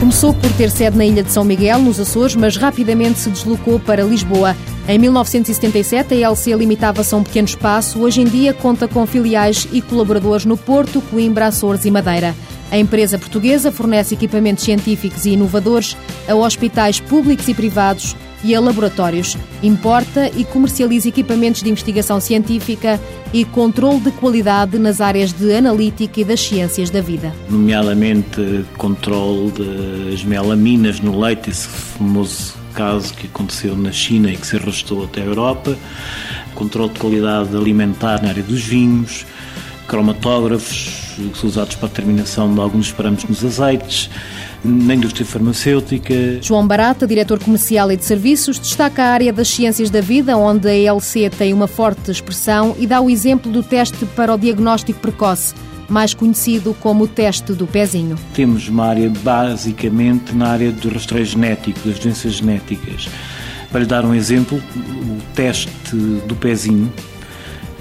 Começou por ter sede na ilha de São Miguel, nos Açores, mas rapidamente se deslocou para Lisboa. Em 1977, a ELC limitava-se a um pequeno espaço. Hoje em dia, conta com filiais e colaboradores no Porto, Coimbra, Açores e Madeira. A empresa portuguesa fornece equipamentos científicos e inovadores a hospitais públicos e privados e a laboratórios. Importa e comercializa equipamentos de investigação científica e controle de qualidade nas áreas de analítica e das ciências da vida. Nomeadamente controle das melaminas no leite, esse famoso caso que aconteceu na China e que se arrastou até a Europa, controle de qualidade alimentar na área dos vinhos, cromatógrafos que são usados para a determinação de alguns parâmetros nos azeites, na indústria farmacêutica. João Barata, diretor comercial e de serviços, destaca a área das ciências da vida, onde a ELC tem uma forte expressão e dá o exemplo do teste para o diagnóstico precoce mais conhecido como o teste do pezinho. Temos uma área basicamente na área do rastreio genético, das doenças genéticas. Para lhe dar um exemplo, o teste do pezinho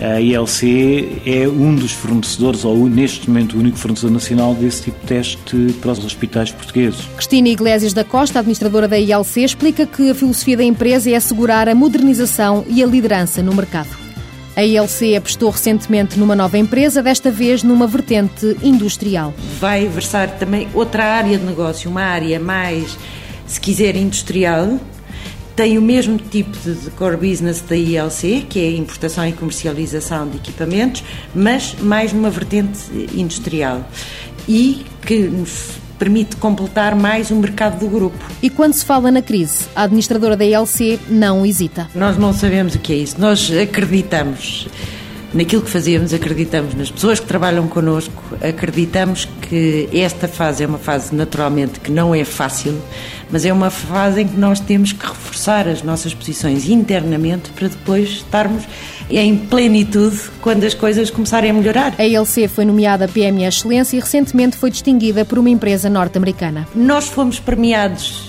a ILC é um dos fornecedores, ou neste momento o único fornecedor nacional desse tipo de teste para os hospitais portugueses. Cristina Iglesias da Costa, administradora da ILC, explica que a filosofia da empresa é assegurar a modernização e a liderança no mercado. A ILC apostou recentemente numa nova empresa, desta vez numa vertente industrial. Vai versar também outra área de negócio, uma área mais, se quiser, industrial, tem o mesmo tipo de core business da ILC, que é a importação e comercialização de equipamentos, mas mais numa vertente industrial e que nos permite completar mais o mercado do grupo. E quando se fala na crise, a administradora da ILC não hesita. Nós não sabemos o que é isso, nós acreditamos naquilo que fazemos, acreditamos nas pessoas que trabalham connosco, acreditamos que esta fase é uma fase naturalmente que não é fácil, mas é uma fase em que nós temos que reforçar as nossas posições internamente para depois estarmos em plenitude quando as coisas começarem a melhorar. A ELC foi nomeada PME Excelência e recentemente foi distinguida por uma empresa norte-americana. Nós fomos premiados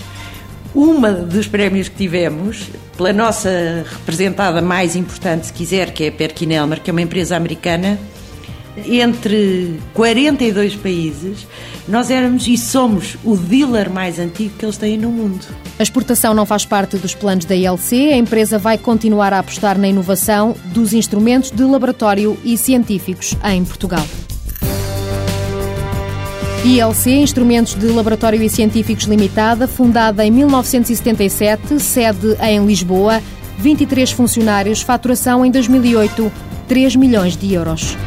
uma dos prémios que tivemos, pela nossa representada mais importante, se quiser, que é a Perkinelmer, que é uma empresa americana, entre 42 países, nós éramos e somos o dealer mais antigo que eles têm no mundo. A exportação não faz parte dos planos da ILC. A empresa vai continuar a apostar na inovação dos instrumentos de laboratório e científicos em Portugal. ILC Instrumentos de Laboratório e Científicos Limitada, fundada em 1977, sede em Lisboa, 23 funcionários, faturação em 2008, 3 milhões de euros.